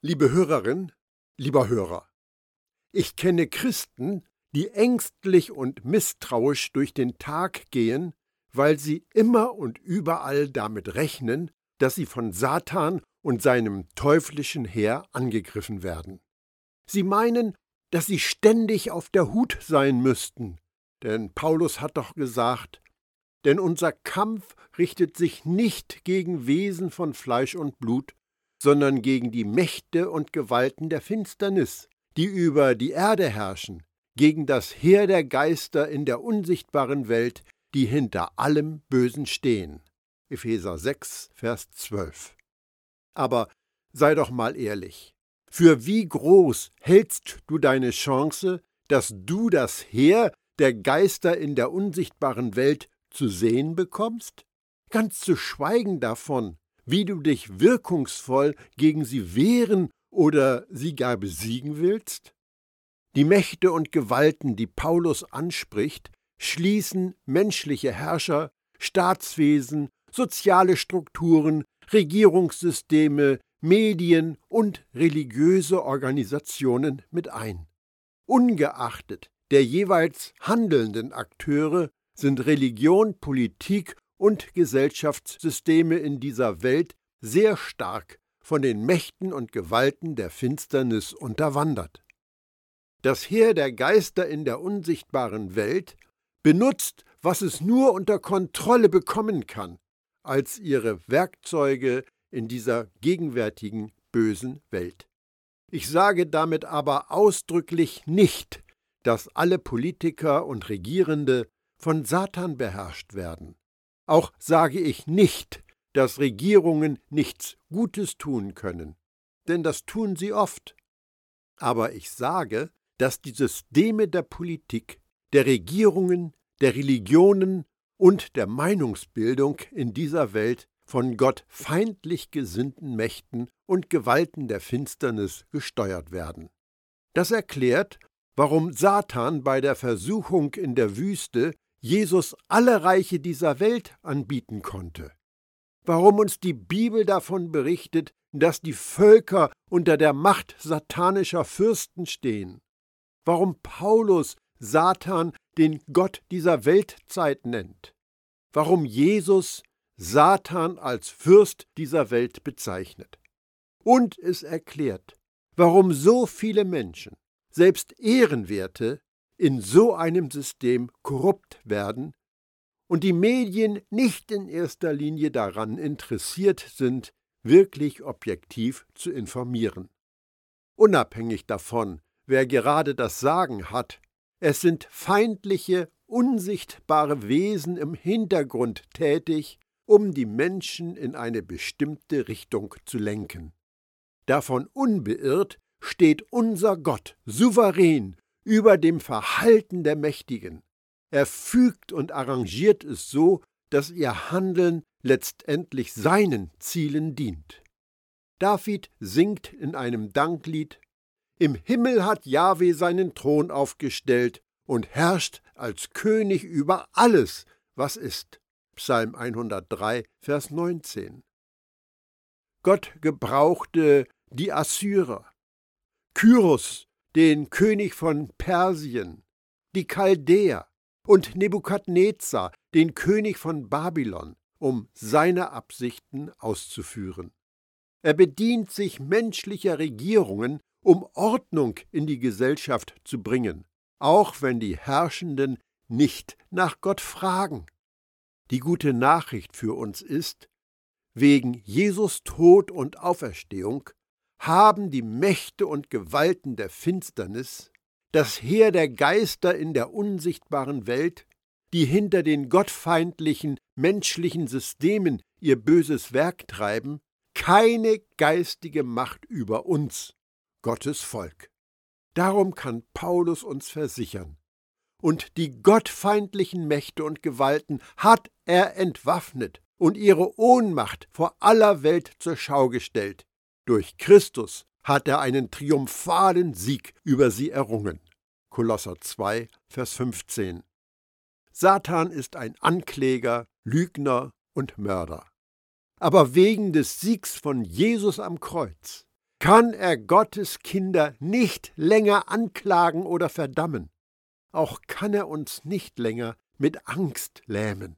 Liebe Hörerin, lieber Hörer, ich kenne Christen, die ängstlich und misstrauisch durch den Tag gehen, weil sie immer und überall damit rechnen, dass sie von Satan und seinem teuflischen Heer angegriffen werden. Sie meinen, dass sie ständig auf der Hut sein müssten, denn Paulus hat doch gesagt, denn unser Kampf richtet sich nicht gegen Wesen von Fleisch und Blut, sondern gegen die Mächte und Gewalten der Finsternis, die über die Erde herrschen, gegen das Heer der Geister in der unsichtbaren Welt, die hinter allem Bösen stehen. Epheser 6, Vers 12. Aber sei doch mal ehrlich. Für wie groß hältst du deine Chance, dass du das Heer der Geister in der unsichtbaren Welt zu sehen bekommst? Ganz zu schweigen davon, wie du dich wirkungsvoll gegen sie wehren oder sie gar besiegen willst? Die Mächte und Gewalten, die Paulus anspricht, schließen menschliche Herrscher, Staatswesen, soziale Strukturen, Regierungssysteme, Medien und religiöse Organisationen mit ein. Ungeachtet der jeweils handelnden Akteure sind Religion, Politik und Gesellschaftssysteme in dieser Welt sehr stark von den Mächten und Gewalten der Finsternis unterwandert. Das Heer der Geister in der unsichtbaren Welt benutzt, was es nur unter Kontrolle bekommen kann, als ihre Werkzeuge in dieser gegenwärtigen bösen Welt. Ich sage damit aber ausdrücklich nicht, dass alle Politiker und Regierende von Satan beherrscht werden. Auch sage ich nicht, dass Regierungen nichts Gutes tun können, denn das tun sie oft. Aber ich sage, dass die Systeme der Politik, der Regierungen, der Religionen und der Meinungsbildung in dieser Welt von Gott feindlich gesinnten Mächten und Gewalten der Finsternis gesteuert werden. Das erklärt, warum Satan bei der Versuchung in der Wüste Jesus alle Reiche dieser Welt anbieten konnte. Warum uns die Bibel davon berichtet, dass die Völker unter der Macht satanischer Fürsten stehen. Warum Paulus Satan den Gott dieser Weltzeit nennt. Warum Jesus Satan als Fürst dieser Welt bezeichnet. Und es erklärt, warum so viele Menschen, selbst Ehrenwerte, in so einem System korrupt werden und die Medien nicht in erster Linie daran interessiert sind, wirklich objektiv zu informieren. Unabhängig davon, wer gerade das Sagen hat, es sind feindliche, unsichtbare Wesen im Hintergrund tätig, um die Menschen in eine bestimmte Richtung zu lenken. Davon unbeirrt steht unser Gott souverän über dem Verhalten der Mächtigen. Er fügt und arrangiert es so, dass ihr Handeln letztendlich seinen Zielen dient. David singt in einem Danklied Im Himmel hat Jahwe seinen Thron aufgestellt und herrscht als König über alles, was ist. Psalm 103, Vers 19. Gott gebrauchte die Assyrer. Kyros den König von Persien, die Chaldäer und Nebukadnezar, den König von Babylon, um seine Absichten auszuführen. Er bedient sich menschlicher Regierungen, um Ordnung in die Gesellschaft zu bringen, auch wenn die Herrschenden nicht nach Gott fragen. Die gute Nachricht für uns ist, wegen Jesus Tod und Auferstehung haben die Mächte und Gewalten der Finsternis, das Heer der Geister in der unsichtbaren Welt, die hinter den gottfeindlichen menschlichen Systemen ihr böses Werk treiben, keine geistige Macht über uns, Gottes Volk. Darum kann Paulus uns versichern. Und die gottfeindlichen Mächte und Gewalten hat er entwaffnet und ihre Ohnmacht vor aller Welt zur Schau gestellt, durch Christus hat er einen triumphalen Sieg über sie errungen. Kolosser 2, Vers 15. Satan ist ein Ankläger, Lügner und Mörder. Aber wegen des Siegs von Jesus am Kreuz, kann er Gottes Kinder nicht länger anklagen oder verdammen. Auch kann er uns nicht länger mit Angst lähmen.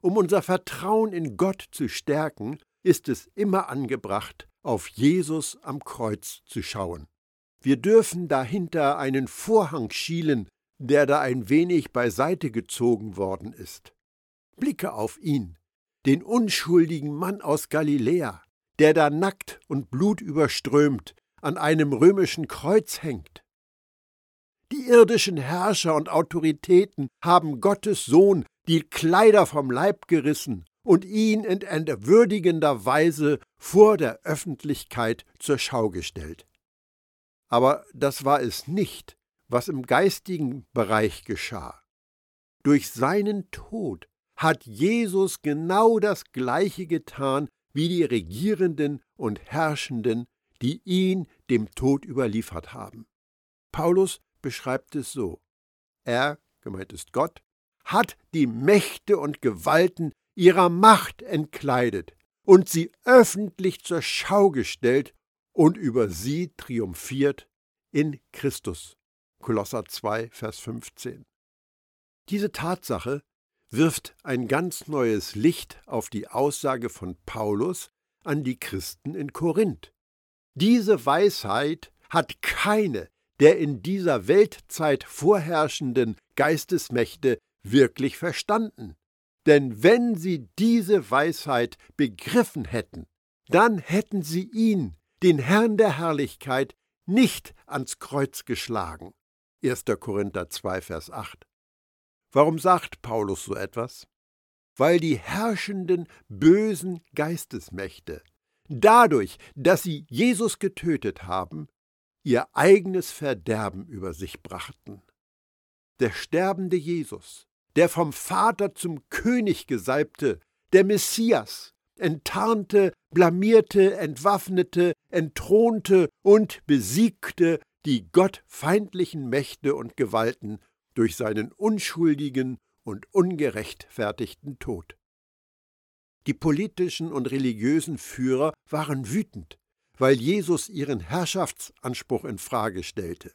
Um unser Vertrauen in Gott zu stärken, ist es immer angebracht, auf Jesus am Kreuz zu schauen. Wir dürfen dahinter einen Vorhang schielen, der da ein wenig beiseite gezogen worden ist. Blicke auf ihn, den unschuldigen Mann aus Galiläa, der da nackt und blutüberströmt an einem römischen Kreuz hängt. Die irdischen Herrscher und Autoritäten haben Gottes Sohn die Kleider vom Leib gerissen und ihn in entwürdigender Weise vor der Öffentlichkeit zur Schau gestellt. Aber das war es nicht, was im geistigen Bereich geschah. Durch seinen Tod hat Jesus genau das Gleiche getan wie die Regierenden und Herrschenden, die ihn dem Tod überliefert haben. Paulus beschreibt es so. Er, gemeint ist Gott, hat die Mächte und Gewalten ihrer Macht entkleidet und sie öffentlich zur Schau gestellt und über sie triumphiert in Christus. Kolosser 2, Vers 15. Diese Tatsache wirft ein ganz neues Licht auf die Aussage von Paulus an die Christen in Korinth. Diese Weisheit hat keine der in dieser Weltzeit vorherrschenden Geistesmächte wirklich verstanden. Denn wenn sie diese Weisheit begriffen hätten, dann hätten sie ihn, den Herrn der Herrlichkeit, nicht ans Kreuz geschlagen. 1. Korinther 2, Vers 8. Warum sagt Paulus so etwas? Weil die herrschenden bösen Geistesmächte dadurch, dass sie Jesus getötet haben, ihr eigenes Verderben über sich brachten. Der sterbende Jesus, der vom Vater zum König gesalbte, der Messias, enttarnte, blamierte, entwaffnete, entthronte und besiegte die gottfeindlichen Mächte und Gewalten durch seinen unschuldigen und ungerechtfertigten Tod. Die politischen und religiösen Führer waren wütend, weil Jesus ihren Herrschaftsanspruch in Frage stellte.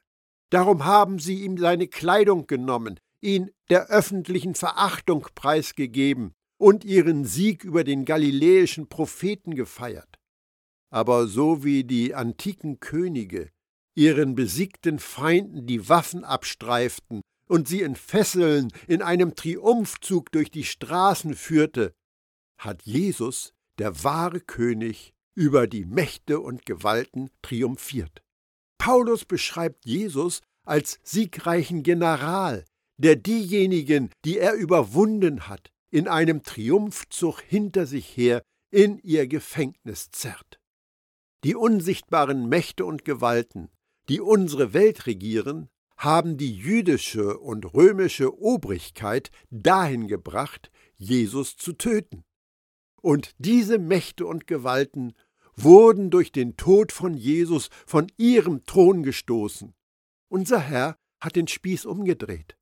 Darum haben sie ihm seine Kleidung genommen, ihn der öffentlichen Verachtung preisgegeben und ihren Sieg über den galiläischen Propheten gefeiert. Aber so wie die antiken Könige ihren besiegten Feinden die Waffen abstreiften und sie in Fesseln in einem Triumphzug durch die Straßen führte, hat Jesus, der wahre König, über die Mächte und Gewalten triumphiert. Paulus beschreibt Jesus als siegreichen General, der diejenigen, die er überwunden hat, in einem Triumphzug hinter sich her in ihr Gefängnis zerrt. Die unsichtbaren Mächte und Gewalten, die unsere Welt regieren, haben die jüdische und römische Obrigkeit dahin gebracht, Jesus zu töten. Und diese Mächte und Gewalten wurden durch den Tod von Jesus von ihrem Thron gestoßen. Unser Herr hat den Spieß umgedreht.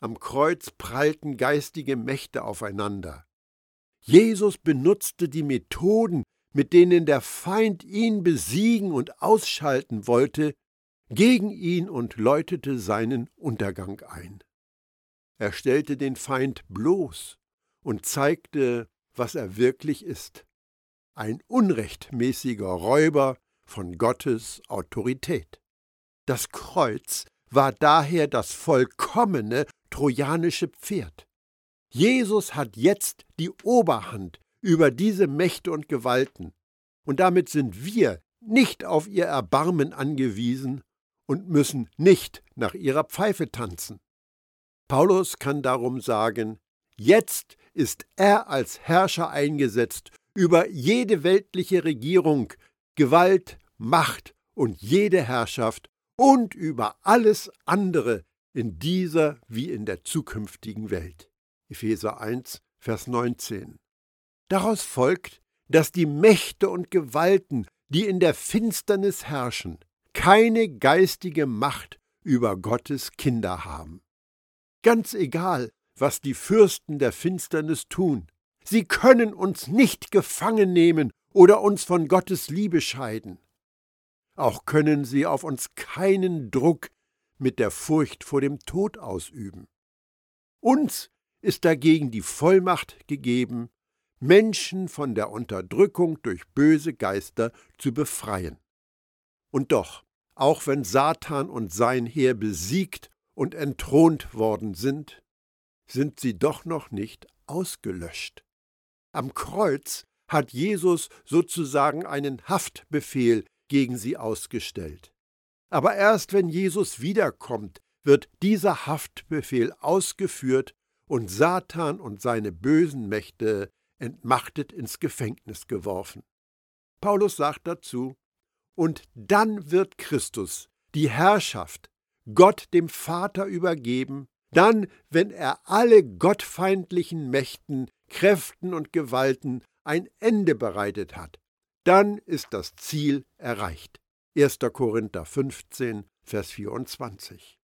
Am Kreuz prallten geistige Mächte aufeinander. Jesus benutzte die Methoden, mit denen der Feind ihn besiegen und ausschalten wollte, gegen ihn und läutete seinen Untergang ein. Er stellte den Feind bloß und zeigte, was er wirklich ist ein unrechtmäßiger Räuber von Gottes Autorität. Das Kreuz war daher das vollkommene trojanische Pferd. Jesus hat jetzt die Oberhand über diese Mächte und Gewalten, und damit sind wir nicht auf ihr Erbarmen angewiesen und müssen nicht nach ihrer Pfeife tanzen. Paulus kann darum sagen, jetzt ist er als Herrscher eingesetzt über jede weltliche Regierung, Gewalt, Macht und jede Herrschaft und über alles andere in dieser wie in der zukünftigen Welt. Epheser 1, Vers 19. Daraus folgt, dass die Mächte und Gewalten, die in der Finsternis herrschen, keine geistige Macht über Gottes Kinder haben. Ganz egal, was die Fürsten der Finsternis tun, Sie können uns nicht gefangen nehmen oder uns von Gottes Liebe scheiden. Auch können sie auf uns keinen Druck mit der Furcht vor dem Tod ausüben. Uns ist dagegen die Vollmacht gegeben, Menschen von der Unterdrückung durch böse Geister zu befreien. Und doch, auch wenn Satan und sein Heer besiegt und entthront worden sind, sind sie doch noch nicht ausgelöscht. Am Kreuz hat Jesus sozusagen einen Haftbefehl gegen sie ausgestellt. Aber erst wenn Jesus wiederkommt, wird dieser Haftbefehl ausgeführt und Satan und seine bösen Mächte entmachtet ins Gefängnis geworfen. Paulus sagt dazu, und dann wird Christus die Herrschaft Gott dem Vater übergeben, dann, wenn er alle gottfeindlichen Mächten, Kräften und Gewalten ein Ende bereitet hat, dann ist das Ziel erreicht. 1. Korinther 15, Vers 24.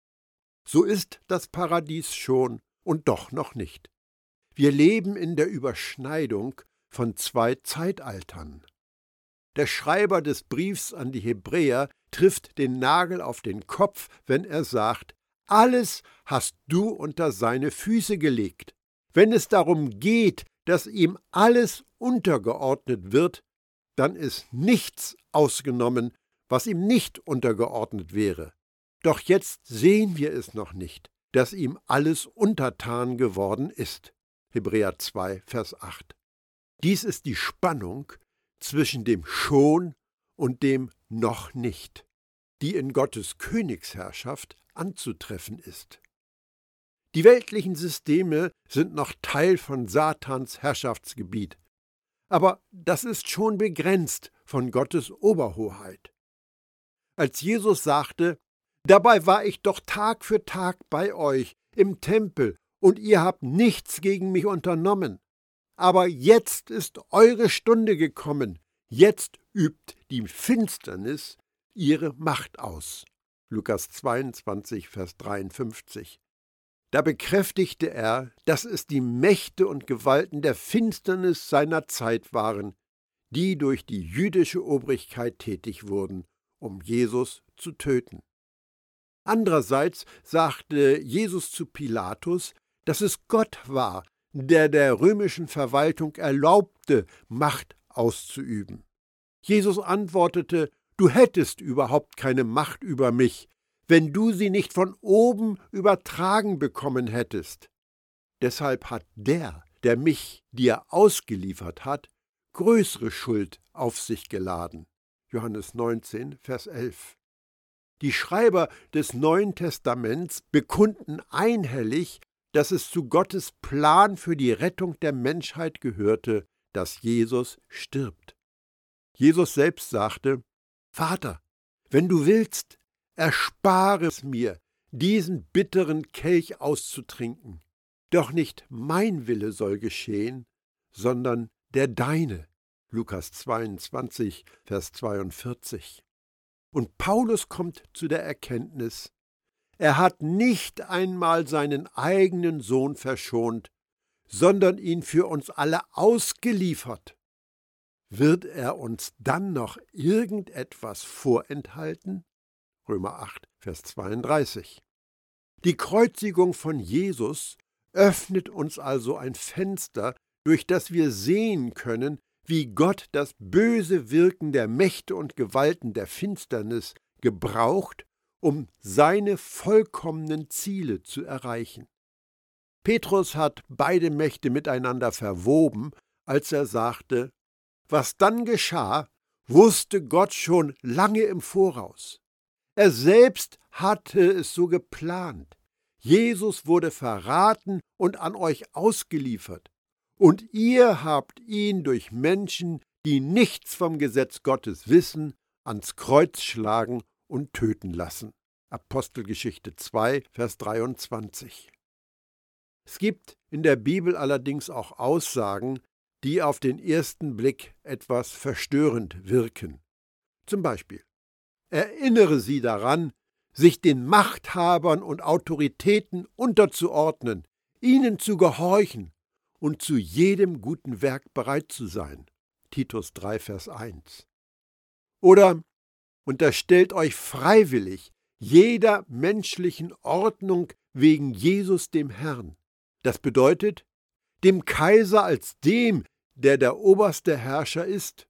So ist das Paradies schon und doch noch nicht. Wir leben in der Überschneidung von zwei Zeitaltern. Der Schreiber des Briefs an die Hebräer trifft den Nagel auf den Kopf, wenn er sagt, alles hast du unter seine Füße gelegt. Wenn es darum geht, dass ihm alles untergeordnet wird, dann ist nichts ausgenommen, was ihm nicht untergeordnet wäre. Doch jetzt sehen wir es noch nicht, dass ihm alles untertan geworden ist. Hebräer 2, Vers 8. Dies ist die Spannung zwischen dem schon und dem noch nicht, die in Gottes Königsherrschaft anzutreffen ist. Die weltlichen Systeme sind noch Teil von Satans Herrschaftsgebiet, aber das ist schon begrenzt von Gottes Oberhoheit. Als Jesus sagte, Dabei war ich doch Tag für Tag bei euch im Tempel, und ihr habt nichts gegen mich unternommen. Aber jetzt ist eure Stunde gekommen, jetzt übt die Finsternis ihre Macht aus. Lukas 22, Vers 53. Da bekräftigte er, dass es die Mächte und Gewalten der Finsternis seiner Zeit waren, die durch die jüdische Obrigkeit tätig wurden, um Jesus zu töten. Andererseits sagte Jesus zu Pilatus, dass es Gott war, der der römischen Verwaltung erlaubte, Macht auszuüben. Jesus antwortete, Du hättest überhaupt keine Macht über mich, wenn du sie nicht von oben übertragen bekommen hättest. Deshalb hat der, der mich dir ausgeliefert hat, größere Schuld auf sich geladen. Johannes 19, Vers 11. Die Schreiber des Neuen Testaments bekunden einhellig, dass es zu Gottes Plan für die Rettung der Menschheit gehörte, dass Jesus stirbt. Jesus selbst sagte, Vater, wenn du willst, erspare es mir, diesen bitteren Kelch auszutrinken. Doch nicht mein Wille soll geschehen, sondern der deine. Lukas 22, Vers 42. Und Paulus kommt zu der Erkenntnis, er hat nicht einmal seinen eigenen Sohn verschont, sondern ihn für uns alle ausgeliefert. Wird er uns dann noch irgendetwas vorenthalten? Römer 8, Vers 32. Die Kreuzigung von Jesus öffnet uns also ein Fenster, durch das wir sehen können, wie Gott das böse Wirken der Mächte und Gewalten der Finsternis gebraucht, um seine vollkommenen Ziele zu erreichen. Petrus hat beide Mächte miteinander verwoben, als er sagte, was dann geschah, wusste Gott schon lange im Voraus. Er selbst hatte es so geplant. Jesus wurde verraten und an euch ausgeliefert. Und ihr habt ihn durch Menschen, die nichts vom Gesetz Gottes wissen, ans Kreuz schlagen und töten lassen. Apostelgeschichte 2, Vers 23. Es gibt in der Bibel allerdings auch Aussagen, die auf den ersten Blick etwas verstörend wirken. Zum Beispiel Erinnere sie daran, sich den Machthabern und Autoritäten unterzuordnen, ihnen zu gehorchen und zu jedem guten Werk bereit zu sein. Titus 3, Vers 1. Oder unterstellt euch freiwillig jeder menschlichen Ordnung wegen Jesus dem Herrn. Das bedeutet, dem Kaiser als dem, der der oberste Herrscher ist,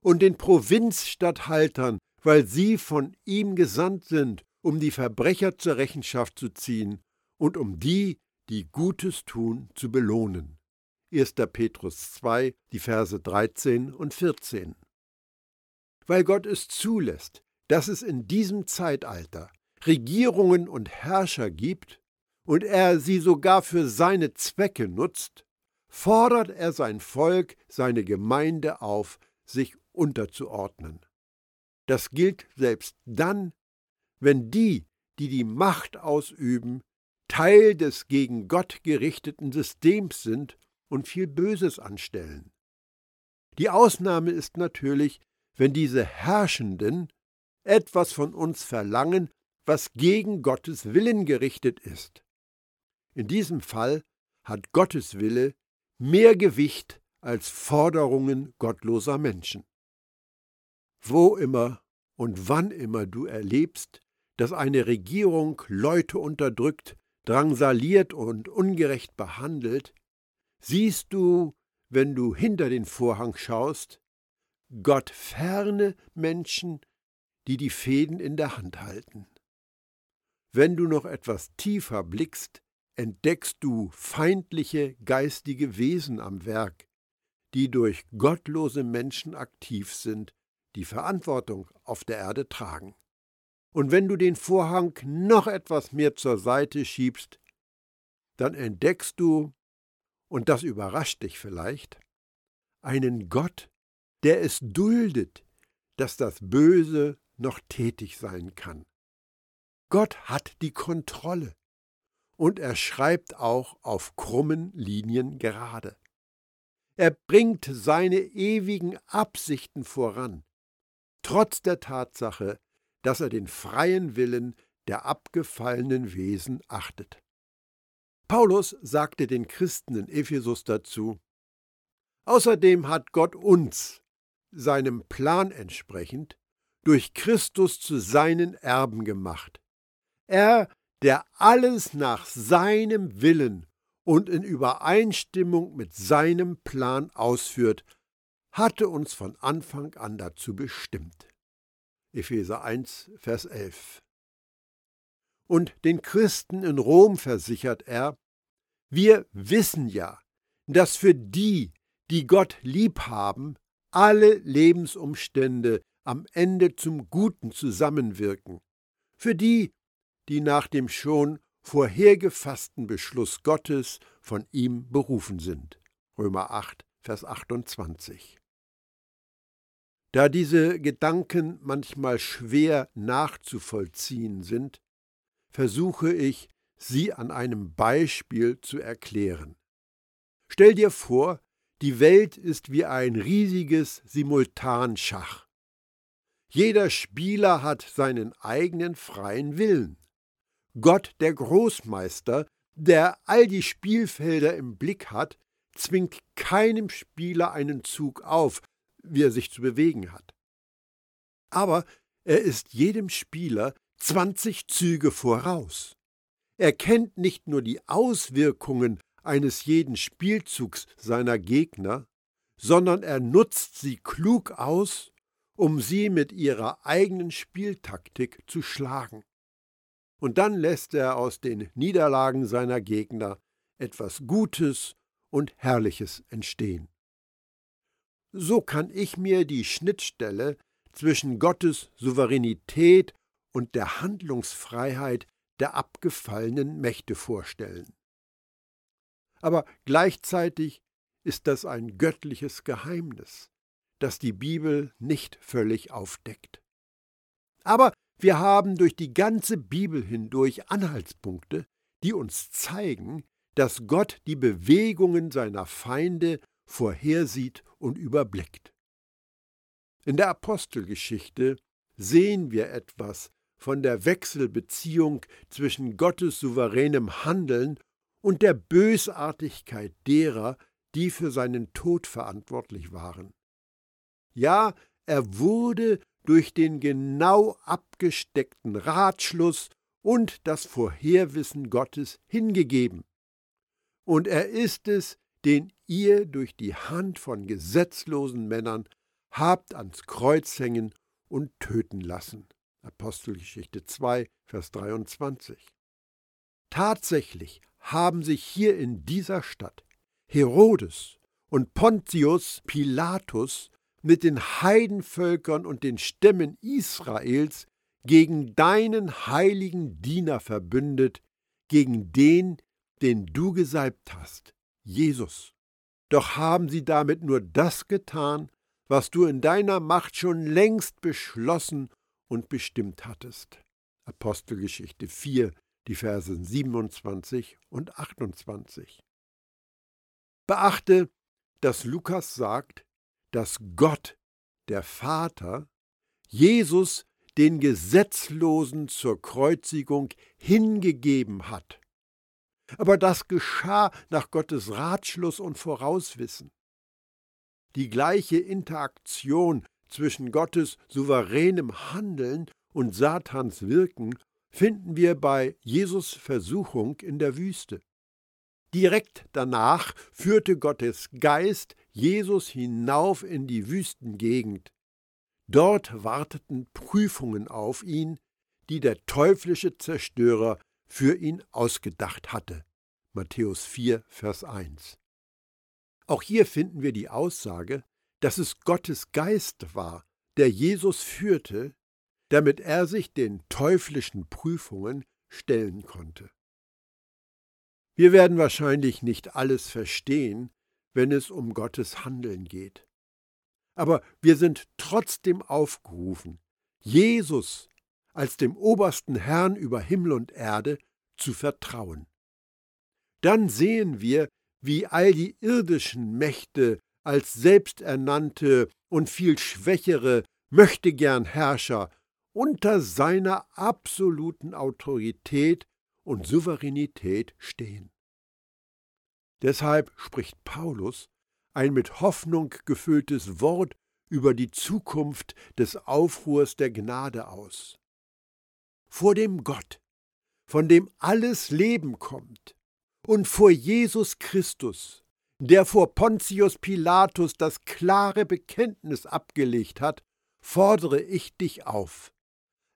und den Provinzstatthaltern, weil sie von ihm gesandt sind, um die Verbrecher zur Rechenschaft zu ziehen und um die, die Gutes tun, zu belohnen. 1. Petrus 2, die Verse 13 und 14. Weil Gott es zulässt, dass es in diesem Zeitalter Regierungen und Herrscher gibt und er sie sogar für seine Zwecke nutzt, fordert er sein Volk, seine Gemeinde auf, sich unterzuordnen. Das gilt selbst dann, wenn die, die die Macht ausüben, Teil des gegen Gott gerichteten Systems sind und viel Böses anstellen. Die Ausnahme ist natürlich, wenn diese Herrschenden etwas von uns verlangen, was gegen Gottes Willen gerichtet ist. In diesem Fall hat Gottes Wille mehr Gewicht als Forderungen gottloser Menschen. Wo immer und wann immer du erlebst, dass eine Regierung Leute unterdrückt, drangsaliert und ungerecht behandelt, siehst du, wenn du hinter den Vorhang schaust, Gott ferne Menschen, die die Fäden in der Hand halten. Wenn du noch etwas tiefer blickst, entdeckst du feindliche geistige Wesen am Werk, die durch gottlose Menschen aktiv sind, die Verantwortung auf der Erde tragen. Und wenn du den Vorhang noch etwas mehr zur Seite schiebst, dann entdeckst du, und das überrascht dich vielleicht, einen Gott, der es duldet, dass das Böse noch tätig sein kann. Gott hat die Kontrolle und er schreibt auch auf krummen Linien gerade. Er bringt seine ewigen Absichten voran, trotz der Tatsache, dass er den freien Willen der abgefallenen Wesen achtet. Paulus sagte den Christen in Ephesus dazu, Außerdem hat Gott uns, seinem Plan entsprechend, durch Christus zu seinen Erben gemacht. Er, der alles nach seinem Willen und in Übereinstimmung mit seinem Plan ausführt, hatte uns von Anfang an dazu bestimmt. Epheser 1, Vers 11. Und den Christen in Rom versichert er, wir wissen ja, dass für die, die Gott lieb haben, alle Lebensumstände am Ende zum Guten zusammenwirken. Für die, die nach dem schon vorhergefassten Beschluss Gottes von ihm berufen sind. Römer 8, Vers 28. Da diese Gedanken manchmal schwer nachzuvollziehen sind, versuche ich, sie an einem Beispiel zu erklären. Stell dir vor, die Welt ist wie ein riesiges Simultanschach. Jeder Spieler hat seinen eigenen freien Willen. Gott, der Großmeister, der all die Spielfelder im Blick hat, zwingt keinem Spieler einen Zug auf, wie er sich zu bewegen hat. Aber er ist jedem Spieler 20 Züge voraus. Er kennt nicht nur die Auswirkungen eines jeden Spielzugs seiner Gegner, sondern er nutzt sie klug aus, um sie mit ihrer eigenen Spieltaktik zu schlagen. Und dann lässt er aus den Niederlagen seiner Gegner etwas Gutes und Herrliches entstehen. So kann ich mir die Schnittstelle zwischen Gottes Souveränität und der Handlungsfreiheit der abgefallenen Mächte vorstellen. Aber gleichzeitig ist das ein göttliches Geheimnis, das die Bibel nicht völlig aufdeckt. Aber wir haben durch die ganze Bibel hindurch Anhaltspunkte, die uns zeigen, dass Gott die Bewegungen seiner Feinde vorhersieht und überblickt. In der Apostelgeschichte sehen wir etwas von der Wechselbeziehung zwischen Gottes souveränem Handeln und der Bösartigkeit derer, die für seinen Tod verantwortlich waren. Ja, er wurde durch den genau abgesteckten Ratschluss und das Vorherwissen Gottes hingegeben. Und er ist es, den ihr durch die Hand von gesetzlosen Männern habt ans Kreuz hängen und töten lassen. Apostelgeschichte 2, Vers 23. Tatsächlich haben sich hier in dieser Stadt Herodes und Pontius Pilatus mit den Heidenvölkern und den Stämmen Israels gegen deinen heiligen Diener verbündet, gegen den, den du gesalbt hast, Jesus. Doch haben sie damit nur das getan, was du in deiner Macht schon längst beschlossen und bestimmt hattest. Apostelgeschichte 4, die Verse 27 und 28. Beachte, dass Lukas sagt, dass Gott, der Vater, Jesus, den Gesetzlosen zur Kreuzigung hingegeben hat. Aber das geschah nach Gottes Ratschluss und Vorauswissen. Die gleiche Interaktion zwischen Gottes souveränem Handeln und Satans Wirken finden wir bei Jesus Versuchung in der Wüste. Direkt danach führte Gottes Geist Jesus hinauf in die Wüstengegend. Dort warteten Prüfungen auf ihn, die der teuflische Zerstörer für ihn ausgedacht hatte. Matthäus 4, Vers 1. Auch hier finden wir die Aussage, dass es Gottes Geist war, der Jesus führte, damit er sich den teuflischen Prüfungen stellen konnte. Wir werden wahrscheinlich nicht alles verstehen, wenn es um Gottes Handeln geht. Aber wir sind trotzdem aufgerufen, Jesus als dem obersten Herrn über Himmel und Erde zu vertrauen. Dann sehen wir, wie all die irdischen Mächte als selbsternannte und viel schwächere möchtegern Herrscher unter seiner absoluten Autorität und Souveränität stehen. Deshalb spricht Paulus ein mit Hoffnung gefülltes Wort über die Zukunft des Aufruhrs der Gnade aus. Vor dem Gott, von dem alles Leben kommt, und vor Jesus Christus, der vor Pontius Pilatus das klare Bekenntnis abgelegt hat, fordere ich dich auf.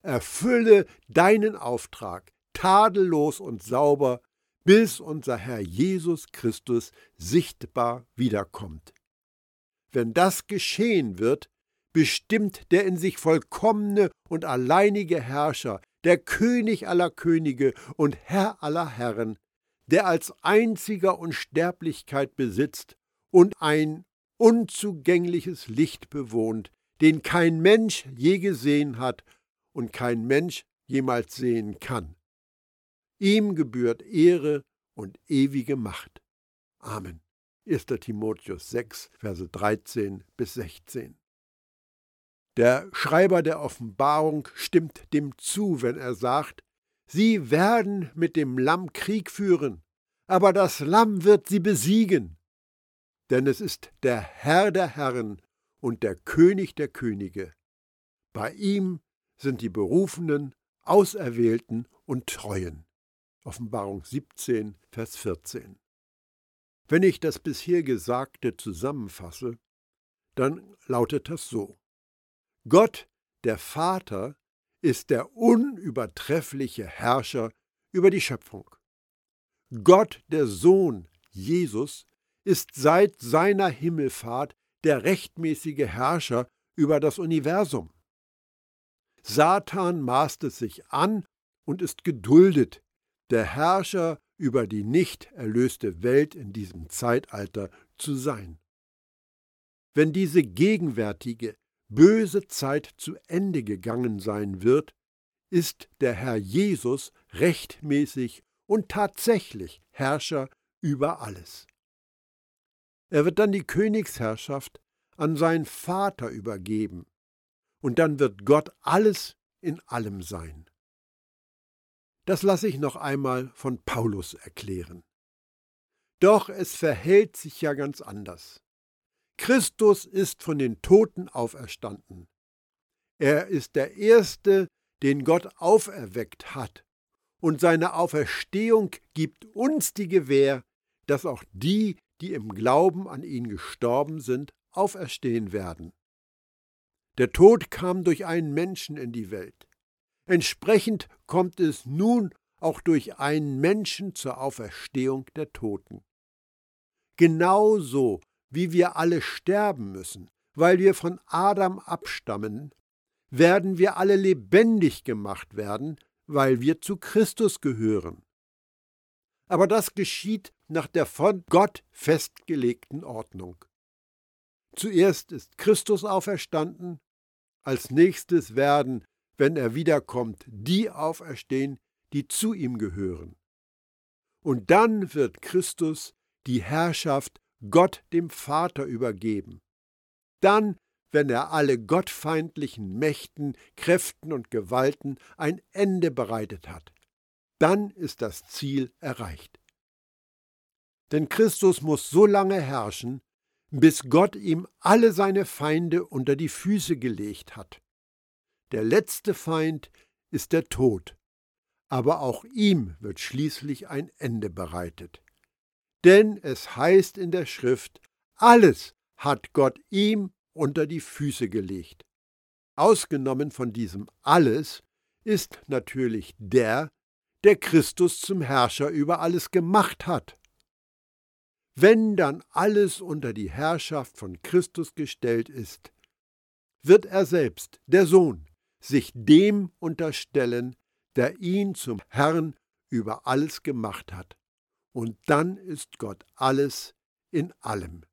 Erfülle deinen Auftrag, tadellos und sauber, bis unser Herr Jesus Christus sichtbar wiederkommt. Wenn das geschehen wird, bestimmt der in sich vollkommene und alleinige Herrscher, der König aller Könige und Herr aller Herren, der als einziger Unsterblichkeit besitzt und ein unzugängliches Licht bewohnt, den kein Mensch je gesehen hat und kein Mensch jemals sehen kann. Ihm gebührt Ehre und ewige Macht. Amen. 1. Timotheus 6, Verse 13 bis 16. Der Schreiber der Offenbarung stimmt dem zu, wenn er sagt, Sie werden mit dem Lamm Krieg führen, aber das Lamm wird sie besiegen. Denn es ist der Herr der Herren und der König der Könige. Bei ihm sind die Berufenen, Auserwählten und Treuen. Offenbarung 17, Vers 14. Wenn ich das bisher Gesagte zusammenfasse, dann lautet das so. Gott, der Vater, ist der unübertreffliche Herrscher über die Schöpfung. Gott, der Sohn, Jesus, ist seit seiner Himmelfahrt der rechtmäßige Herrscher über das Universum. Satan maßt es sich an und ist geduldet, der Herrscher über die nicht erlöste Welt in diesem Zeitalter zu sein. Wenn diese gegenwärtige, böse Zeit zu Ende gegangen sein wird, ist der Herr Jesus rechtmäßig und tatsächlich Herrscher über alles. Er wird dann die Königsherrschaft an seinen Vater übergeben, und dann wird Gott alles in allem sein. Das lasse ich noch einmal von Paulus erklären. Doch es verhält sich ja ganz anders. Christus ist von den Toten auferstanden. Er ist der Erste, den Gott auferweckt hat. Und seine Auferstehung gibt uns die Gewähr, dass auch die, die im Glauben an ihn gestorben sind, auferstehen werden. Der Tod kam durch einen Menschen in die Welt. Entsprechend kommt es nun auch durch einen Menschen zur Auferstehung der Toten. Genauso wie wir alle sterben müssen, weil wir von Adam abstammen, werden wir alle lebendig gemacht werden, weil wir zu Christus gehören. Aber das geschieht nach der von Gott festgelegten Ordnung. Zuerst ist Christus auferstanden, als nächstes werden, wenn er wiederkommt, die auferstehen, die zu ihm gehören. Und dann wird Christus die Herrschaft Gott dem Vater übergeben. Dann, wenn er alle gottfeindlichen Mächten, Kräften und Gewalten ein Ende bereitet hat, dann ist das Ziel erreicht. Denn Christus muss so lange herrschen, bis Gott ihm alle seine Feinde unter die Füße gelegt hat. Der letzte Feind ist der Tod, aber auch ihm wird schließlich ein Ende bereitet. Denn es heißt in der Schrift, alles hat Gott ihm unter die Füße gelegt. Ausgenommen von diesem alles ist natürlich der, der Christus zum Herrscher über alles gemacht hat. Wenn dann alles unter die Herrschaft von Christus gestellt ist, wird er selbst, der Sohn, sich dem unterstellen, der ihn zum Herrn über alles gemacht hat. Und dann ist Gott alles in allem.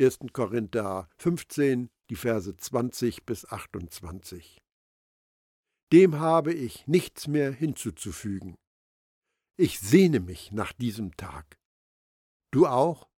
1. Korinther 15, die Verse 20 bis 28. Dem habe ich nichts mehr hinzuzufügen. Ich sehne mich nach diesem Tag. Du auch?